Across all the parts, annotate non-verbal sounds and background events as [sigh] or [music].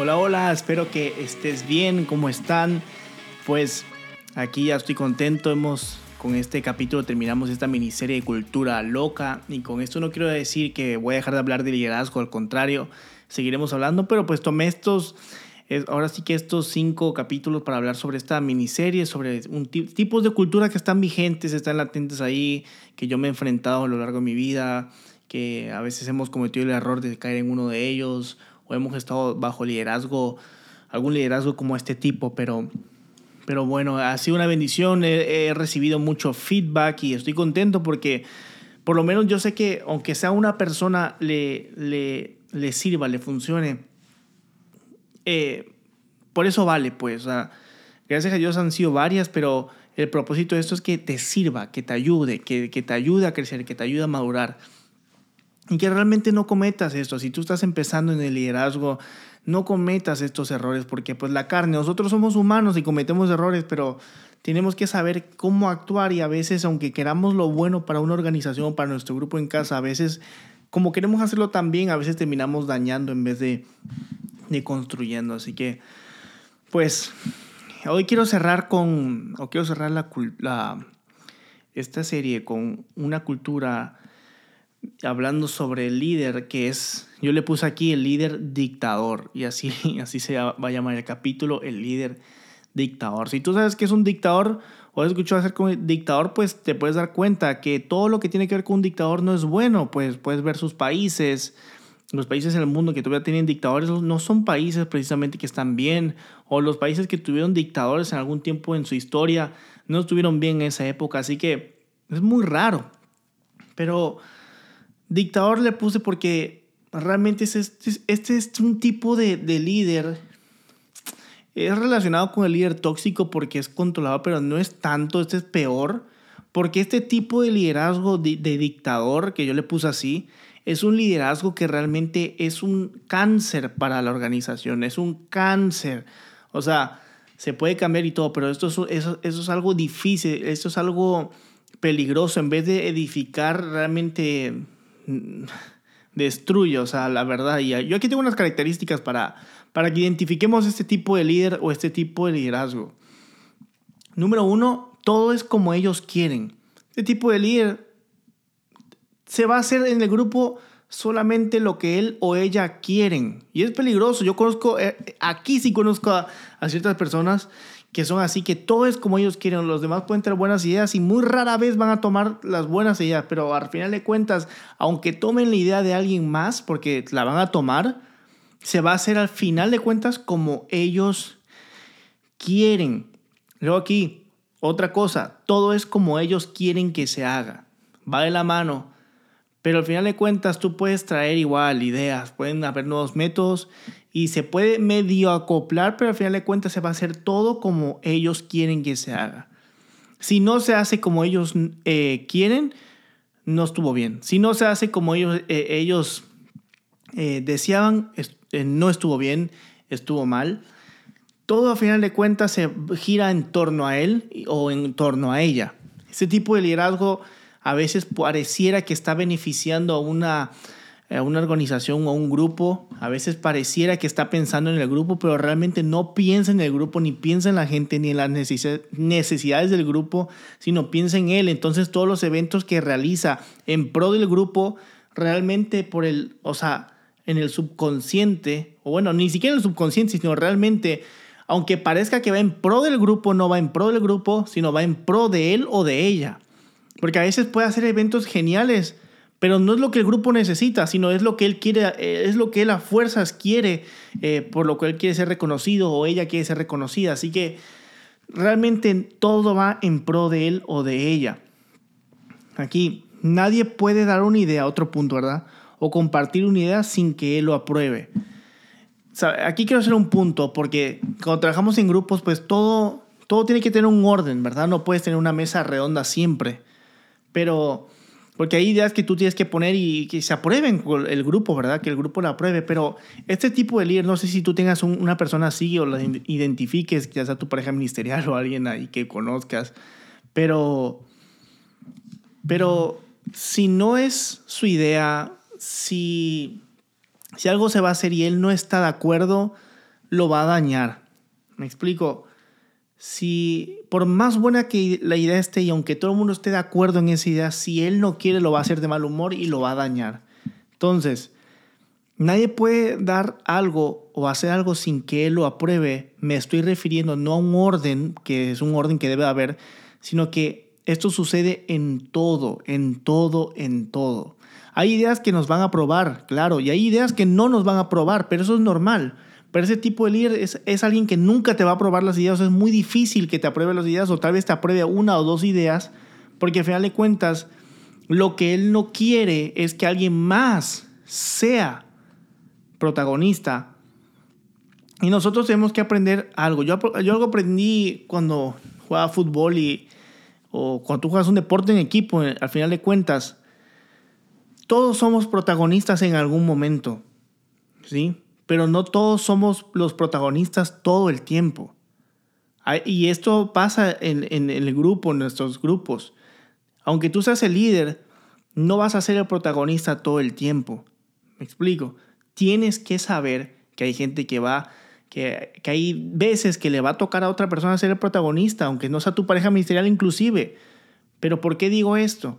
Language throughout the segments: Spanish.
Hola, hola, espero que estés bien, ¿cómo están? Pues aquí ya estoy contento, hemos con este capítulo terminamos esta miniserie de cultura loca y con esto no quiero decir que voy a dejar de hablar de liderazgo, al contrario, seguiremos hablando, pero pues tomé estos, ahora sí que estos cinco capítulos para hablar sobre esta miniserie, sobre tipos de cultura que están vigentes, están latentes ahí, que yo me he enfrentado a lo largo de mi vida, que a veces hemos cometido el error de caer en uno de ellos o hemos estado bajo liderazgo, algún liderazgo como este tipo, pero, pero bueno, ha sido una bendición, he, recibido mucho feedback y estoy contento porque por lo menos yo sé que aunque sea una persona le, le, le sirva, le funcione, eh, por eso vale, pues, gracias a Dios han sido varias, pero el propósito de esto es que te sirva, que te ayude, que, que te ayude a crecer, que te ayude a madurar que realmente no cometas esto. Si tú estás empezando en el liderazgo, no cometas estos errores porque pues la carne, nosotros somos humanos y cometemos errores, pero tenemos que saber cómo actuar y a veces aunque queramos lo bueno para una organización, para nuestro grupo en casa, a veces como queremos hacerlo también, a veces terminamos dañando en vez de, de construyendo. Así que pues hoy quiero cerrar con, o quiero cerrar la, la, esta serie con una cultura hablando sobre el líder que es, yo le puse aquí el líder dictador y así, [laughs] así se va a llamar el capítulo, el líder dictador. Si tú sabes que es un dictador o has escuchado hacer como dictador, pues te puedes dar cuenta que todo lo que tiene que ver con un dictador no es bueno, pues puedes ver sus países, los países en el mundo que todavía tienen dictadores no son países precisamente que están bien, o los países que tuvieron dictadores en algún tiempo en su historia no estuvieron bien en esa época, así que es muy raro. Pero Dictador le puse porque realmente este, este es un tipo de, líder. Es relacionado con el líder tóxico porque es controlado, pero no es tanto, este es peor. Porque este tipo de liderazgo de, dictador, que yo le puse así, es un liderazgo que realmente es un cáncer para la organización, es un cáncer. O sea, se puede cambiar y todo, pero esto eso es algo difícil, esto es algo peligroso. En vez de edificar realmente destruye, o sea, la verdad. Y yo aquí tengo unas características para, para que identifiquemos este tipo de líder o este tipo de liderazgo. Número uno, todo es como ellos quieren. Este tipo de líder se va a hacer en el grupo solamente lo que él o ella quieren. Y es peligroso. Yo conozco, eh, aquí sí conozco a, a ciertas personas que son así, que todo es como ellos quieren, los demás pueden tener buenas ideas y muy rara vez van a tomar las buenas ideas, pero al final de cuentas, aunque tomen la idea de alguien más, porque la van a tomar, se va a hacer al final de cuentas como ellos quieren. Luego aquí, otra cosa, todo es como ellos quieren que se haga. Va de la mano. Pero al final de cuentas tú puedes traer igual ideas, pueden haber nuevos métodos y se puede medio acoplar, pero al final de cuentas se va a hacer todo como ellos quieren que se haga. Si no se hace como ellos eh, quieren, no estuvo bien. Si no se hace como ellos, eh, ellos eh, deseaban, no estuvo bien, estuvo mal. Todo al final de cuentas se gira en torno a él o en torno a ella. Ese tipo de liderazgo a veces pareciera que está beneficiando a una, a una organización o a un grupo, a veces pareciera que está pensando en el grupo, pero realmente no piensa en el grupo, ni piensa en la gente, ni en las necesidades del grupo, sino piensa en él. Entonces todos los eventos que realiza en pro del grupo, realmente por el, o sea, en el subconsciente, o bueno, ni siquiera en el subconsciente, sino realmente, aunque parezca que va en pro del grupo, no va en pro del grupo, sino va en pro de él o de ella. Porque a veces puede hacer eventos geniales, pero no es lo que el grupo necesita, sino es lo que él quiere, eh, es lo que él a fuerzas quiere, eh, por lo él quiere ser reconocido o ella quiere ser reconocida. Así que realmente todo va en pro de él o de ella. Aquí nadie puede dar una idea, otro punto, ¿verdad? O compartir una idea sin que él lo apruebe. aquí quiero hacer un punto, porque cuando trabajamos en grupos, pues todo, todo tiene que tener un orden, ¿verdad? No puedes tener una mesa redonda siempre. Pero, porque hay ideas que tú tienes que poner y que se aprueben el grupo, ¿verdad? Que el grupo la apruebe. Pero este tipo de líder, no sé si tú tengas una persona así o la identifiques, ya sea tu pareja ministerial o alguien ahí que conozcas. Pero, pero si no es su idea, si, si algo se va a hacer y él no está de acuerdo, lo va a dañar. Me explico. Si por más buena que la idea esté y aunque todo el mundo esté de acuerdo en esa idea, si él no quiere lo va a hacer de mal humor y lo va a dañar. Entonces, nadie puede dar algo o hacer algo sin que él lo apruebe. Me estoy refiriendo no a un orden, que es un orden que debe haber, sino que esto sucede en todo, en todo, en todo. Hay ideas que nos van a aprobar, claro, y hay ideas que no nos van a aprobar, pero eso es normal. Pero ese tipo de líder es, alguien que nunca te va a aprobar las ideas. es muy difícil que te apruebe las ideas o tal vez te apruebe una o dos ideas, porque al final de cuentas, lo que él no quiere es que alguien más sea protagonista. Y nosotros tenemos que aprender algo. Yo, yo algo aprendí cuando jugaba fútbol y, o cuando tú juegas un deporte en equipo, al final de cuentas, todos somos protagonistas en algún momento. ¿Sí? Pero no todos somos los protagonistas todo el tiempo. Y esto pasa en, el grupo, en nuestros grupos. Aunque tú seas el líder, no vas a ser el protagonista todo el tiempo. Me explico. Tienes que saber que hay gente que va, que, que hay veces que le va a tocar a otra persona ser el protagonista, aunque no sea tu pareja ministerial inclusive. Pero ¿por qué digo esto?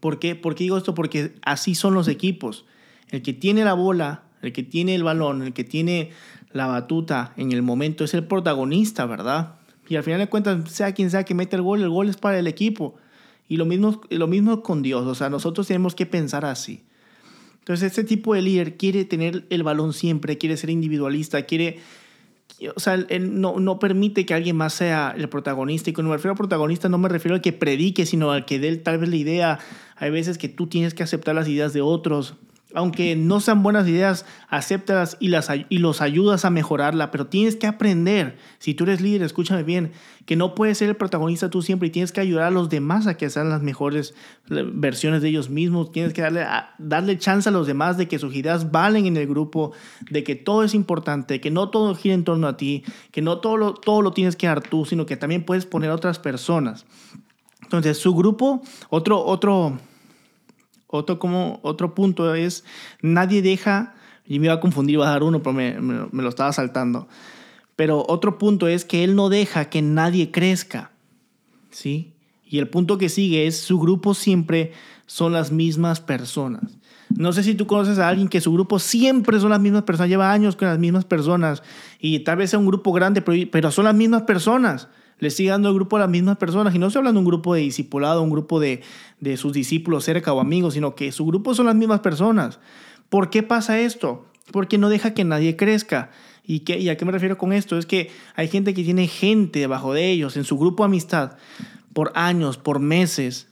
¿Por qué, ¿Por qué digo esto? Porque así son los equipos. El que tiene la bola el que tiene el balón, el que tiene la batuta en el momento es el protagonista, ¿verdad? Y al final de cuentas, sea quien sea que mete el gol, el gol es para el equipo. Y lo mismo, lo mismo con Dios, o sea, nosotros tenemos que pensar así. Entonces, este tipo de líder quiere tener el balón siempre, quiere ser individualista, quiere, o sea, él no, no permite que alguien más sea el protagonista. Y cuando me refiero a protagonista, no me refiero al que predique, sino al que dé tal vez la idea. Hay veces que tú tienes que aceptar las ideas de otros aunque no sean buenas ideas, acéptalas y, las, y los ayudas a mejorarla, pero tienes que aprender, si tú eres líder, escúchame bien, que no puedes ser el protagonista tú siempre y tienes que ayudar a los demás a que sean las mejores versiones de ellos mismos, tienes que darle, darle chance a los demás de que sus ideas valen en el grupo, de que todo es importante, que no todo gira en torno a ti, que no todo lo, todo lo tienes que dar tú, sino que también puedes poner a otras personas. Entonces, su grupo, otro, otro, otro, como, otro punto es, nadie deja, y me iba a confundir, iba a dar uno, pero me, lo estaba saltando. Pero otro punto es que él no deja que nadie crezca. ¿Sí? Y el punto que sigue es, su grupo siempre son las mismas personas. No sé si tú conoces a alguien que su grupo siempre son las mismas personas, lleva años con las mismas personas y tal vez sea un grupo grande, pero, pero son las mismas personas le sigue dando el grupo a las mismas personas. Y no estoy hablando de un grupo de discipulado, un grupo de, de sus discípulos cerca o amigos, sino que su grupo son las mismas personas. ¿Por qué pasa esto? Porque no deja que nadie crezca. ¿Y, qué, ¿Y a qué me refiero con esto? Es que hay gente que tiene gente debajo de ellos, en su grupo amistad, por años, por meses.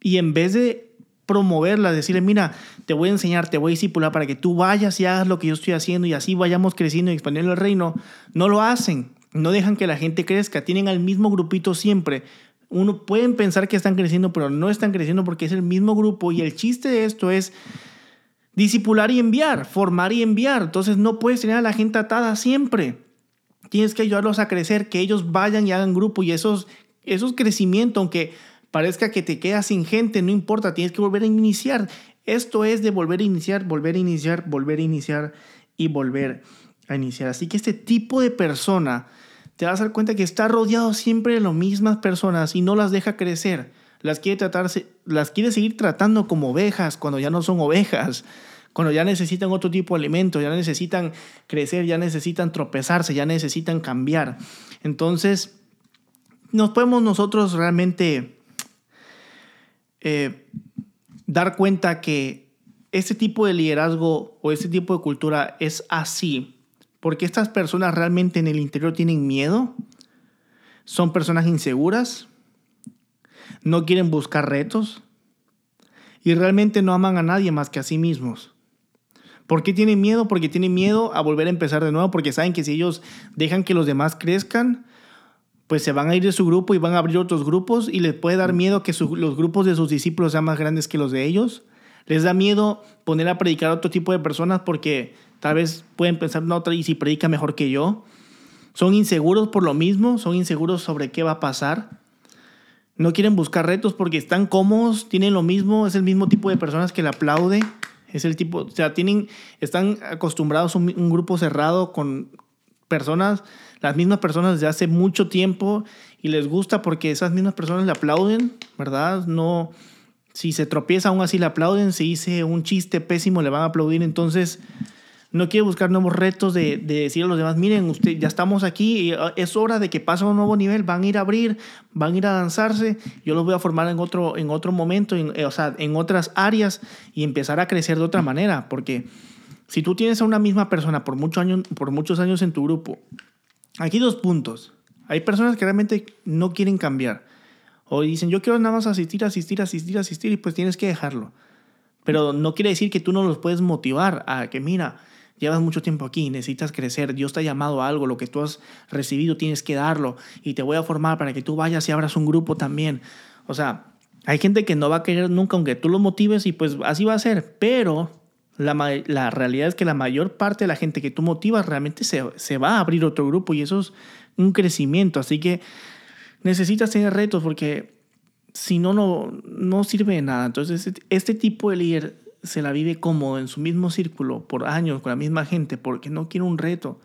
Y en vez de promoverla, decirle, mira, te voy a enseñar, te voy a discipular para que tú vayas y hagas lo que yo estoy haciendo y así vayamos creciendo y expandiendo el reino, no lo hacen. No dejan que la gente crezca, tienen al mismo grupito siempre. Uno pueden pensar que están creciendo, pero no están creciendo porque es el mismo grupo y el chiste de esto es disipular y enviar, formar y enviar. Entonces no puedes tener a la gente atada siempre. Tienes que ayudarlos a crecer, que ellos vayan y hagan grupo y esos esos crecimiento, aunque parezca que te quedas sin gente, no importa, tienes que volver a iniciar. Esto es de volver a iniciar, volver a iniciar, volver a iniciar y volver a iniciar. Así que este tipo de persona te vas a dar cuenta que está rodeado siempre de las mismas personas y no las deja crecer. Las quiere, tratarse, las quiere seguir tratando como ovejas cuando ya no son ovejas, cuando ya necesitan otro tipo de alimento, ya necesitan crecer, ya necesitan tropezarse, ya necesitan cambiar. Entonces, nos podemos nosotros realmente eh, dar cuenta que este tipo de liderazgo o este tipo de cultura es así porque estas personas realmente en el interior tienen miedo, son personas inseguras, no quieren buscar retos y realmente no aman a nadie más que a sí mismos. ¿Por qué tienen miedo? Porque tienen miedo a volver a empezar de nuevo, porque saben que si ellos dejan que los demás crezcan, pues se van a ir de su grupo y van a abrir otros grupos y les puede dar miedo que los grupos de sus discípulos sean más grandes que los de ellos. Les da miedo poner a predicar a otro tipo de personas porque Tal vez pueden pensar, no, y si predica mejor que yo. Son inseguros por lo mismo, son inseguros sobre qué va a pasar. No quieren buscar retos porque están cómodos, tienen lo mismo, es el mismo tipo de personas que le aplaude Es el tipo, o sea, tienen, están acostumbrados a un, un grupo cerrado con personas, las mismas personas desde hace mucho tiempo y les gusta porque esas mismas personas le aplauden, ¿verdad? No, si se tropieza aún así le aplauden, si dice un chiste pésimo le van a aplaudir, entonces no quiere buscar nuevos retos de, de, decir a los demás, miren, usted, ya estamos aquí, ah, es hora de que pase a un nuevo nivel, van a ir a abrir, van a ir a danzarse, yo los voy a formar en otro, en otro momento, en, eh, o sea, en otras áreas y empezar a crecer de otra manera, porque si tú tienes a una misma persona por, mucho año, por muchos años en tu grupo, aquí dos puntos, hay personas que realmente no quieren cambiar, o dicen, yo quiero nada más asistir, asistir, asistir, asistir, y pues tienes que dejarlo. Pero no quiere decir que tú no los puedes motivar a que, mira, Llevas mucho tiempo aquí, necesitas crecer, Dios te ha llamado a algo, lo que tú has recibido tienes que darlo y te voy a formar para que tú vayas y abras un grupo también. O sea, hay gente que no va a querer nunca aunque tú lo motives y pues así va a ser, pero la, la realidad es que la mayor parte de la gente que tú motivas realmente se, se va a abrir otro grupo y eso es un crecimiento, así que necesitas tener retos porque si no, no, no sirve de nada. Entonces, este, este tipo de líder se la vive cómodo en su mismo círculo por años con la misma gente porque no quiere un reto.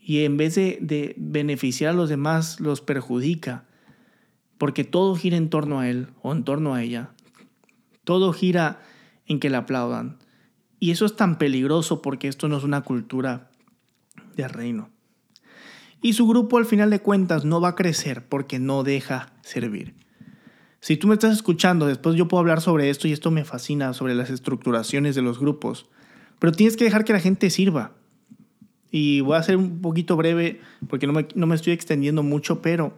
Y en vez de, de beneficiar a los demás, los perjudica. Porque todo gira en torno a él o en torno a ella. Todo gira en que le aplaudan. Y eso es tan peligroso porque esto no es una cultura de reino. Y su grupo al final de cuentas no va a crecer porque no deja servir. Si tú me estás escuchando, después yo puedo hablar sobre esto y esto me fascina, sobre las estructuraciones de los grupos. Pero tienes que dejar que la gente sirva. Y voy a ser un poquito breve porque no me, no me estoy extendiendo mucho, pero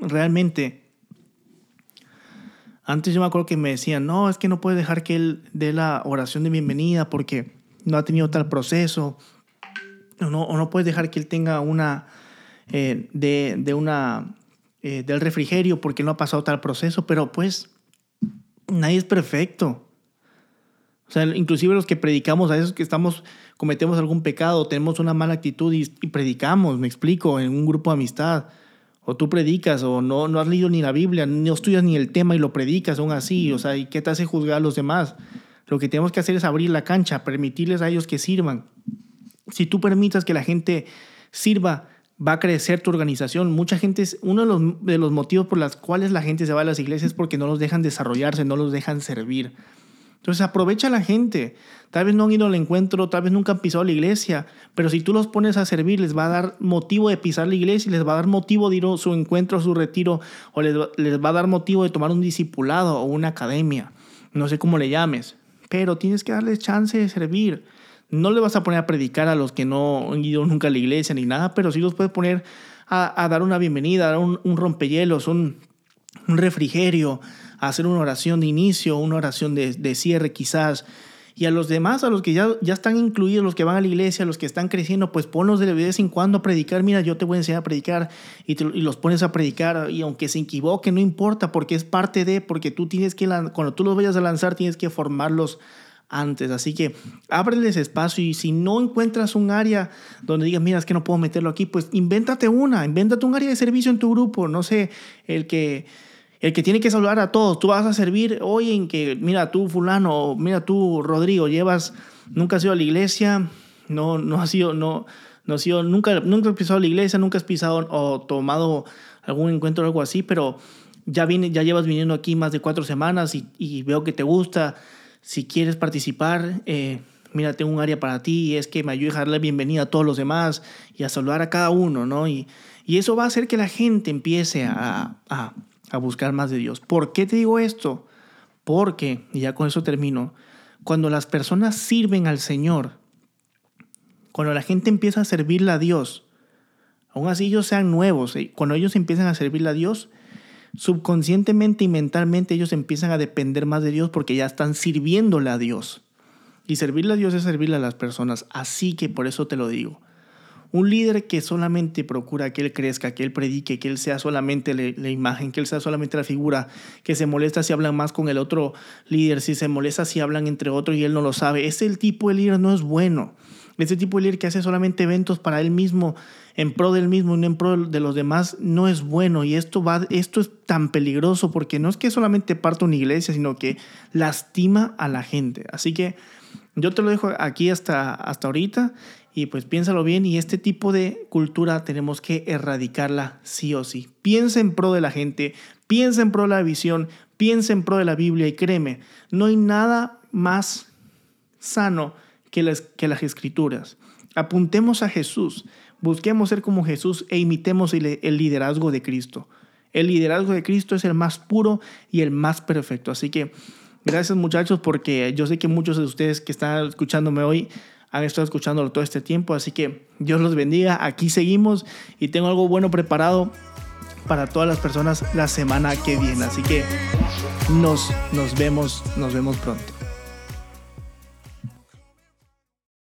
realmente antes yo me acuerdo que me decían, no, es que no puedes dejar que él dé la oración de bienvenida porque no ha tenido tal proceso. O no, o no puedes dejar que él tenga una, eh, de, de, una eh, del refrigerio porque no ha pasado tal proceso, pero pues nadie es perfecto. O sea, inclusive los que predicamos, a esos que estamos, cometemos algún pecado, tenemos una mala actitud y, predicamos, me explico, en un grupo de amistad. O tú predicas, o no, no has leído ni la Biblia, no estudias ni el tema y lo predicas aún así. O sea, ¿y qué te hace juzgar a los demás? Lo que tenemos que hacer es abrir la cancha, permitirles a ellos que sirvan. Si tú permitas que la gente sirva, va a crecer tu organización. Mucha gente es uno de los, de los motivos por los cuales la gente se va a las iglesias es porque no los dejan desarrollarse, no los dejan servir. Entonces aprovecha a la gente. Tal vez no han ido al encuentro, tal vez nunca han pisado la iglesia, pero si tú los pones a servir, les va a dar motivo de pisar la iglesia, les va a dar motivo de ir a su encuentro, a su retiro, o les les va a dar motivo de tomar un discipulado o una academia. No sé cómo le llames, pero tienes que darles chance de servir. No le vas a poner a predicar a los que no han ido nunca a la iglesia ni nada, pero sí los puedes poner a, dar una bienvenida, a dar un, un rompehielos, un, un, refrigerio, a hacer una oración de inicio, una oración de, cierre quizás. Y a los demás, a los que ya, ya están incluidos, los que van a la iglesia, los que están creciendo, pues ponlos de vez en cuando a predicar. Mira, yo te voy a enseñar a predicar y, y los pones a predicar. Y aunque se equivoque, no importa, porque es parte de, porque tú tienes que, cuando tú los vayas a lanzar, tienes que formarlos antes. Así que ábreles espacio y si no encuentras un área donde digas, mira, es que no puedo meterlo aquí, pues invéntate una, invéntate un área de servicio en tu grupo. No sé, el que, el que tiene que saludar a todos. Tú vas a servir hoy en que, mira, tú fulano, mira tú Rodrigo, llevas, nunca has ido a la iglesia, no, no has sido, no, no has sido, nunca, nunca has pisado la iglesia, nunca has pisado o tomado algún encuentro o algo así, pero ya, viene, ya llevas viniendo aquí más de cuatro semanas y, veo que te gusta si quieres participar, eh, mira, tengo un área para ti y es que me ayude a dar la bienvenida a todos los demás y a saludar a cada uno, ¿no? Y, y eso va a hacer que la gente empiece a, a buscar más de Dios. ¿Por qué te digo esto? Porque, y ya con eso termino, cuando las personas sirven al Señor, cuando la gente empieza a servirle a Dios, aún así ellos sean nuevos, eh, cuando ellos empiezan a servirle a Dios, subconscientemente y mentalmente ellos empiezan a depender más de Dios porque ya están sirviéndole a Dios. Y servirle a Dios es servirle a las personas. Así que por eso te lo digo. Un líder que solamente procura que él crezca, que él predique, que él sea solamente la imagen, que él sea solamente la figura, que se molesta si hablan más con el otro líder, si se molesta si hablan entre otros y él no lo sabe. Ese tipo de líder no es bueno. Ese tipo de líder que hace solamente eventos para él mismo, en pro del mismo y no en pro de los demás, no es bueno. Y esto, va, esto es tan peligroso porque no es que solamente parta una iglesia, sino que lastima a la gente. Así que yo te lo dejo aquí hasta, hasta ahorita y pues piénsalo bien y este tipo de cultura tenemos que erradicarla sí o sí. Piensa en pro de la gente, piensa en pro de la visión, piensa en pro de la Biblia y créeme, no hay nada más sano que las, que las escrituras. Apuntemos a Jesús, busquemos ser como Jesús e imitemos el, el liderazgo de Cristo. El liderazgo de Cristo es el más puro y el más perfecto. Así que Gracias muchachos porque yo sé que muchos de ustedes que están escuchándome hoy han estado escuchándolo todo este tiempo, así que Dios los bendiga, aquí seguimos y tengo algo bueno preparado para todas las personas la semana que viene, así que nos, nos vemos, nos vemos pronto.